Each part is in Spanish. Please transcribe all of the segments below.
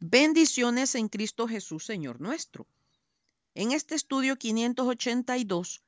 Bendiciones en Cristo Jesús, Señor nuestro. En este estudio 582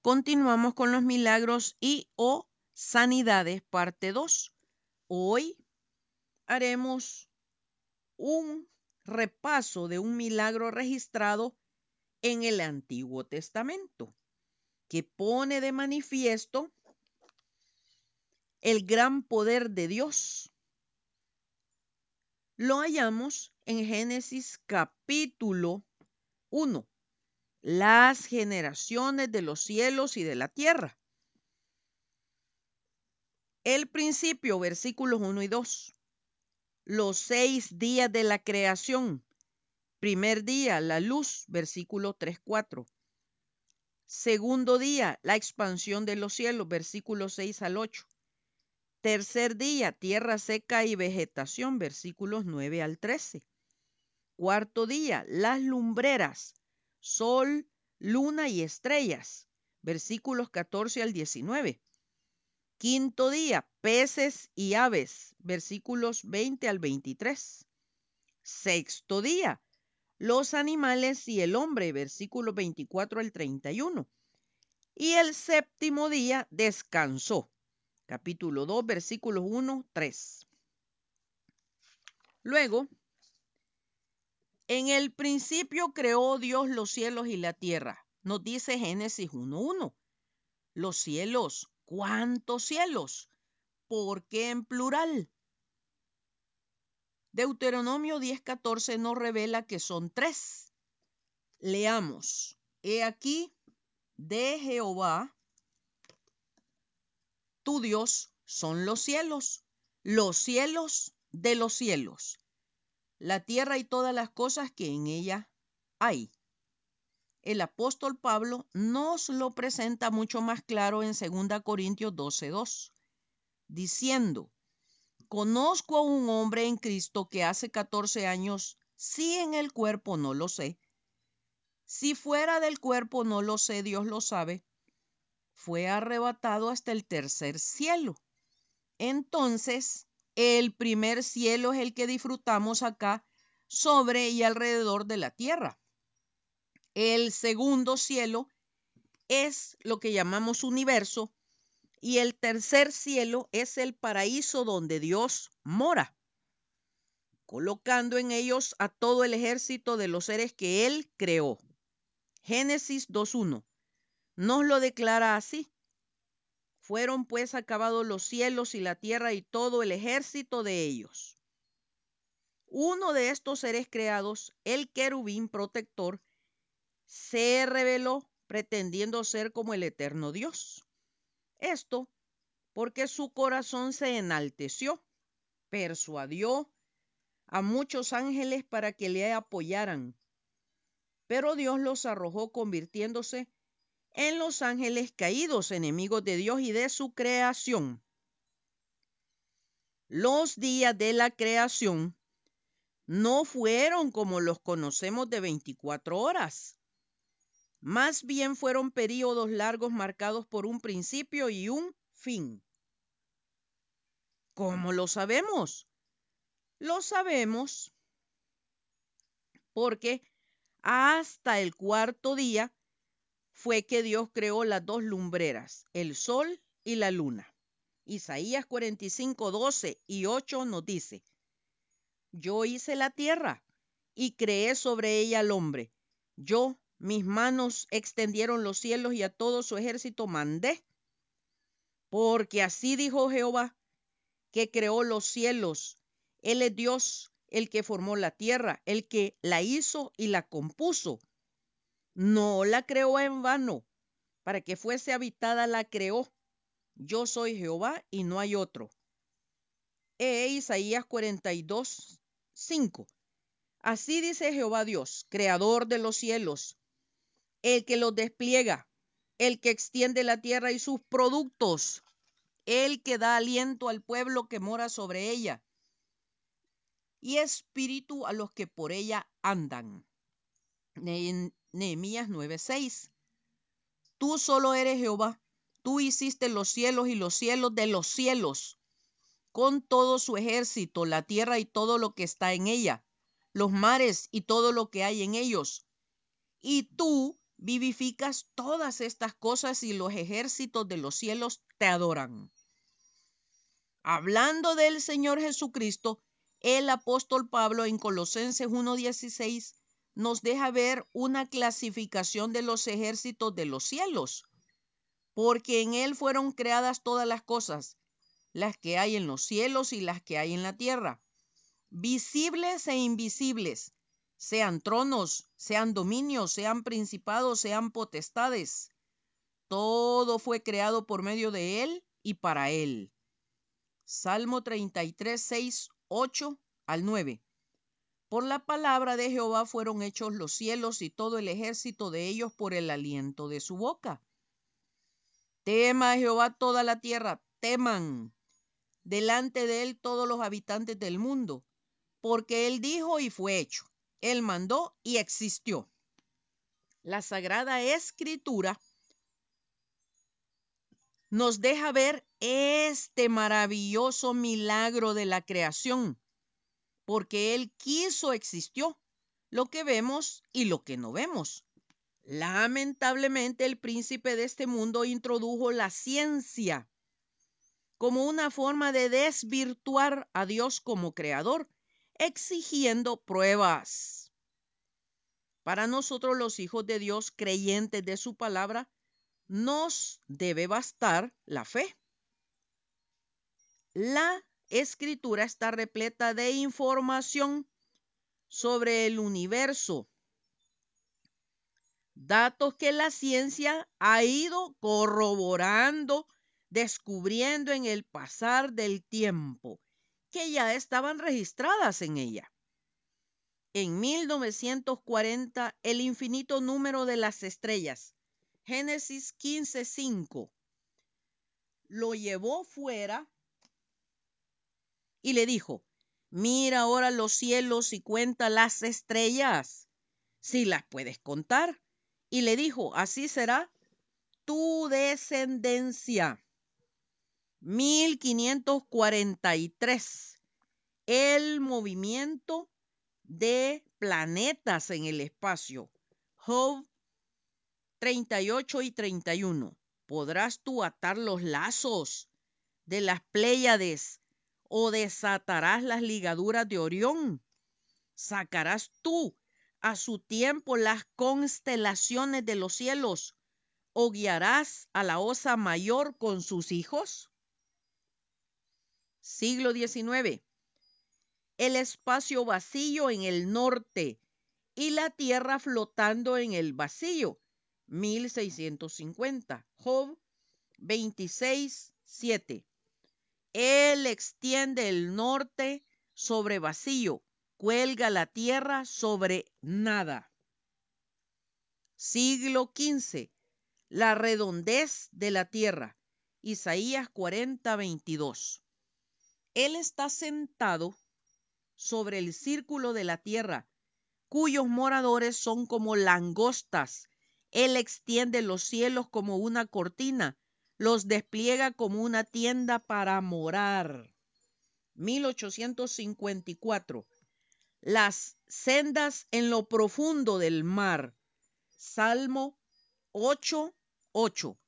continuamos con los milagros y o sanidades, parte 2. Hoy haremos un repaso de un milagro registrado en el Antiguo Testamento que pone de manifiesto el gran poder de Dios lo hallamos en Génesis capítulo 1, las generaciones de los cielos y de la tierra. El principio, versículos 1 y 2. Los seis días de la creación. Primer día, la luz, versículo 3, 4. Segundo día, la expansión de los cielos, versículos 6 al 8. Tercer día, tierra seca y vegetación, versículos 9 al 13. Cuarto día, las lumbreras, sol, luna y estrellas, versículos 14 al 19. Quinto día, peces y aves, versículos 20 al 23. Sexto día, los animales y el hombre, versículos 24 al 31. Y el séptimo día descansó capítulo 2, versículos 1, 3. Luego, en el principio creó Dios los cielos y la tierra. Nos dice Génesis 1.1. Los cielos, ¿cuántos cielos? ¿Por qué en plural? Deuteronomio 10.14 nos revela que son tres. Leamos. He aquí de Jehová tu Dios son los cielos, los cielos de los cielos, la tierra y todas las cosas que en ella hay. El apóstol Pablo nos lo presenta mucho más claro en 2 Corintios 12:2, diciendo, conozco a un hombre en Cristo que hace 14 años, si en el cuerpo no lo sé, si fuera del cuerpo no lo sé, Dios lo sabe, fue arrebatado hasta el tercer cielo. Entonces, el primer cielo es el que disfrutamos acá sobre y alrededor de la tierra. El segundo cielo es lo que llamamos universo y el tercer cielo es el paraíso donde Dios mora, colocando en ellos a todo el ejército de los seres que Él creó. Génesis 2.1 nos lo declara así. Fueron pues acabados los cielos y la tierra y todo el ejército de ellos. Uno de estos seres creados, el querubín protector, se reveló pretendiendo ser como el eterno Dios. Esto porque su corazón se enalteció, persuadió a muchos ángeles para que le apoyaran, pero Dios los arrojó convirtiéndose en los ángeles caídos, enemigos de Dios y de su creación. Los días de la creación no fueron como los conocemos de 24 horas. Más bien fueron periodos largos marcados por un principio y un fin. ¿Cómo lo sabemos? Lo sabemos porque hasta el cuarto día fue que Dios creó las dos lumbreras, el sol y la luna. Isaías 45, 12 y 8 nos dice, yo hice la tierra y creé sobre ella al hombre. Yo, mis manos extendieron los cielos y a todo su ejército mandé. Porque así dijo Jehová, que creó los cielos. Él es Dios, el que formó la tierra, el que la hizo y la compuso. No la creó en vano, para que fuese habitada la creó. Yo soy Jehová y no hay otro. E Isaías 42, 5. Así dice Jehová Dios, creador de los cielos, el que los despliega, el que extiende la tierra y sus productos, el que da aliento al pueblo que mora sobre ella, y espíritu a los que por ella andan. Nehemías 9:6. Tú solo eres Jehová, tú hiciste los cielos y los cielos de los cielos, con todo su ejército, la tierra y todo lo que está en ella. los mares y todo lo que hay en ellos. Y tú vivificas todas estas cosas y los ejércitos de los cielos te adoran. Hablando del Señor Jesucristo, el apóstol Pablo en Colosenses 1.16 nos deja ver una clasificación de los ejércitos de los cielos, porque en él fueron creadas todas las cosas, las que hay en los cielos y las que hay en la tierra, visibles e invisibles, sean tronos, sean dominios, sean principados, sean potestades. Todo fue creado por medio de él y para él. Salmo 33, 6, 8 al 9. Por la palabra de Jehová fueron hechos los cielos y todo el ejército de ellos por el aliento de su boca. Tema a Jehová toda la tierra, teman delante de él todos los habitantes del mundo, porque él dijo y fue hecho, él mandó y existió. La Sagrada Escritura nos deja ver este maravilloso milagro de la creación porque Él quiso existió, lo que vemos y lo que no vemos. Lamentablemente el príncipe de este mundo introdujo la ciencia como una forma de desvirtuar a Dios como creador, exigiendo pruebas. Para nosotros los hijos de Dios, creyentes de su palabra, nos debe bastar la fe. La escritura está repleta de información sobre el universo, datos que la ciencia ha ido corroborando, descubriendo en el pasar del tiempo, que ya estaban registradas en ella. En 1940, el infinito número de las estrellas, Génesis 15:5, lo llevó fuera y le dijo, mira ahora los cielos y cuenta las estrellas, si las puedes contar. Y le dijo, así será tu descendencia. 1543. El movimiento de planetas en el espacio. Job 38 y 31. ¿Podrás tú atar los lazos de las Pléyades o desatarás las ligaduras de Orión. Sacarás tú a su tiempo las constelaciones de los cielos o guiarás a la osa mayor con sus hijos. Siglo XIX. El espacio vacío en el norte y la tierra flotando en el vacío. 1650. Job 26, 7. Él extiende el norte sobre vacío, cuelga la tierra sobre nada. Siglo XV. La redondez de la tierra. Isaías 40, 22. Él está sentado sobre el círculo de la tierra, cuyos moradores son como langostas. Él extiende los cielos como una cortina los despliega como una tienda para morar. 1854. Las sendas en lo profundo del mar. Salmo 8, 8.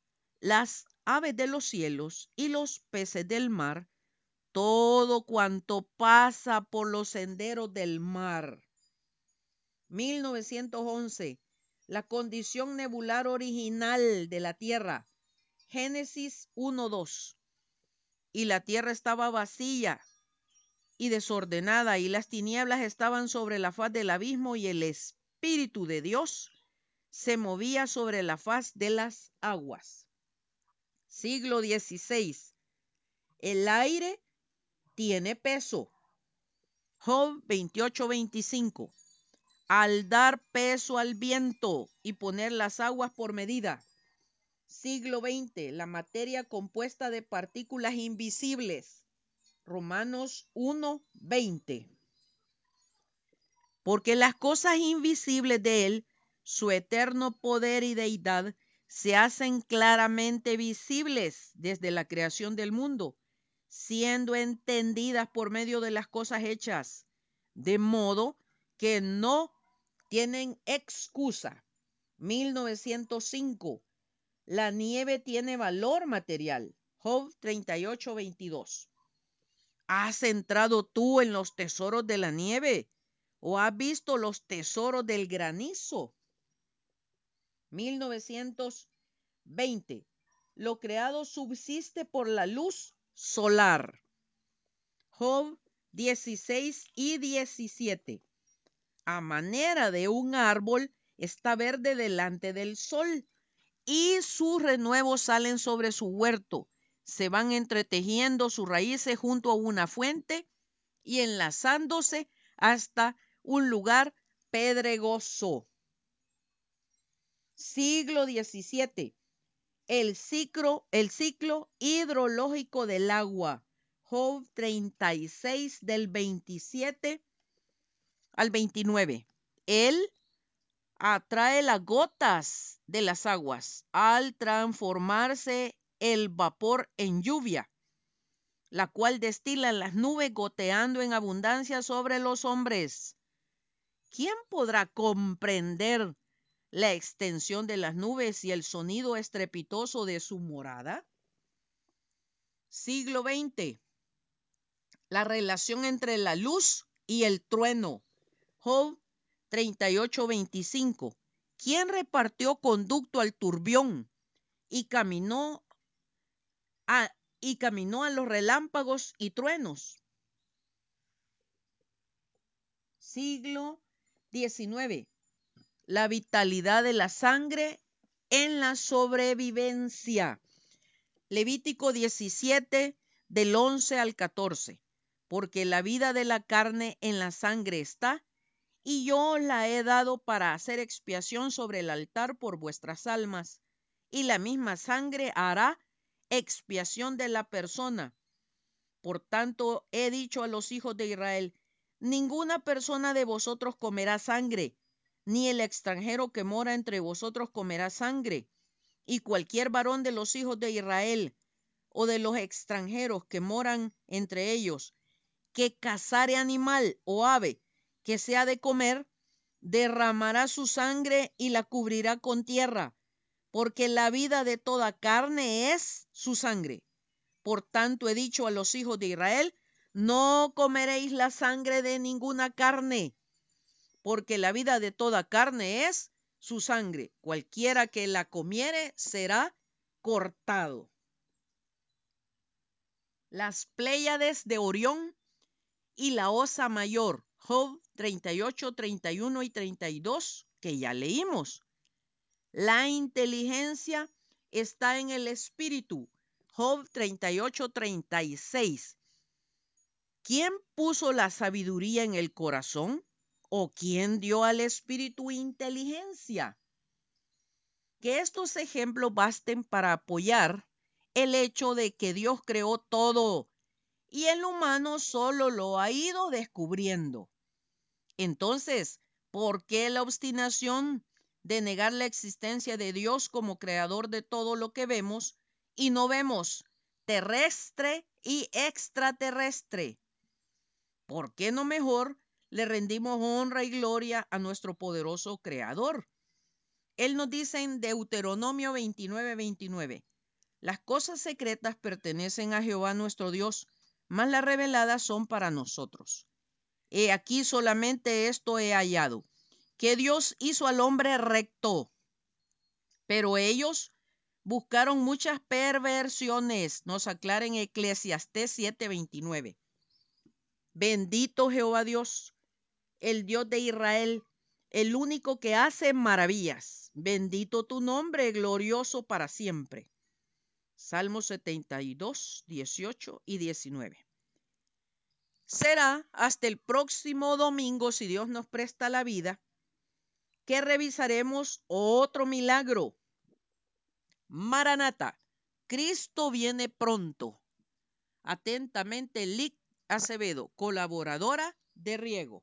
Las aves de los cielos y los peces del mar, todo cuanto pasa por los senderos del mar. 1911. La condición nebular original de la Tierra Génesis 1.2. Y la tierra estaba vacía y desordenada, y las tinieblas estaban sobre la faz del abismo, y el Espíritu de Dios se movía sobre la faz de las aguas. Siglo XVI. El aire tiene peso. Job 28:25. Al dar peso al viento y poner las aguas por medida Siglo XX, la materia compuesta de partículas invisibles. Romanos 1:20. Porque las cosas invisibles de Él, su eterno poder y deidad, se hacen claramente visibles desde la creación del mundo, siendo entendidas por medio de las cosas hechas, de modo que no tienen excusa. 1905. La nieve tiene valor material. Job 38, 22. ¿Has entrado tú en los tesoros de la nieve? ¿O has visto los tesoros del granizo? 1920. Lo creado subsiste por la luz solar. Job 16 y 17. A manera de un árbol está verde delante del sol y sus renuevos salen sobre su huerto. Se van entretejiendo sus raíces junto a una fuente y enlazándose hasta un lugar pedregoso. Siglo XVII. El ciclo, el ciclo hidrológico del agua. Job 36 del 27 al 29. Él atrae las gotas de las aguas al transformarse el vapor en lluvia, la cual destila las nubes goteando en abundancia sobre los hombres. ¿Quién podrá comprender la extensión de las nubes y el sonido estrepitoso de su morada? Siglo XX. La relación entre la luz y el trueno. Job 38:25. ¿Quién repartió conducto al turbión y caminó a, y caminó a los relámpagos y truenos? Siglo XIX. La vitalidad de la sangre en la sobrevivencia. Levítico 17 del 11 al 14. Porque la vida de la carne en la sangre está y yo la he dado para hacer expiación sobre el altar por vuestras almas, y la misma sangre hará expiación de la persona. Por tanto, he dicho a los hijos de Israel, ninguna persona de vosotros comerá sangre, ni el extranjero que mora entre vosotros comerá sangre, y cualquier varón de los hijos de Israel o de los extranjeros que moran entre ellos, que cazare animal o ave, que sea de comer, derramará su sangre y la cubrirá con tierra, porque la vida de toda carne es su sangre. Por tanto he dicho a los hijos de Israel, no comeréis la sangre de ninguna carne, porque la vida de toda carne es su sangre. Cualquiera que la comiere será cortado. Las Pléyades de Orión y la Osa Mayor Job 38, 31 y 32, que ya leímos. La inteligencia está en el espíritu. Job 38, 36. ¿Quién puso la sabiduría en el corazón? ¿O quién dio al espíritu inteligencia? Que estos ejemplos basten para apoyar el hecho de que Dios creó todo y el humano solo lo ha ido descubriendo. Entonces, ¿por qué la obstinación de negar la existencia de Dios como creador de todo lo que vemos y no vemos terrestre y extraterrestre? ¿Por qué no mejor le rendimos honra y gloria a nuestro poderoso creador? Él nos dice en Deuteronomio 29, 29, las cosas secretas pertenecen a Jehová nuestro Dios, mas las reveladas son para nosotros. He aquí solamente esto he hallado, que Dios hizo al hombre recto, pero ellos buscaron muchas perversiones, nos aclara en Eclesiastés 7:29. Bendito Jehová Dios, el Dios de Israel, el único que hace maravillas. Bendito tu nombre, glorioso para siempre. Salmos 72, 18 y 19. Será hasta el próximo domingo, si Dios nos presta la vida, que revisaremos otro milagro. Maranata, Cristo viene pronto. Atentamente, Lic Acevedo, colaboradora de Riego.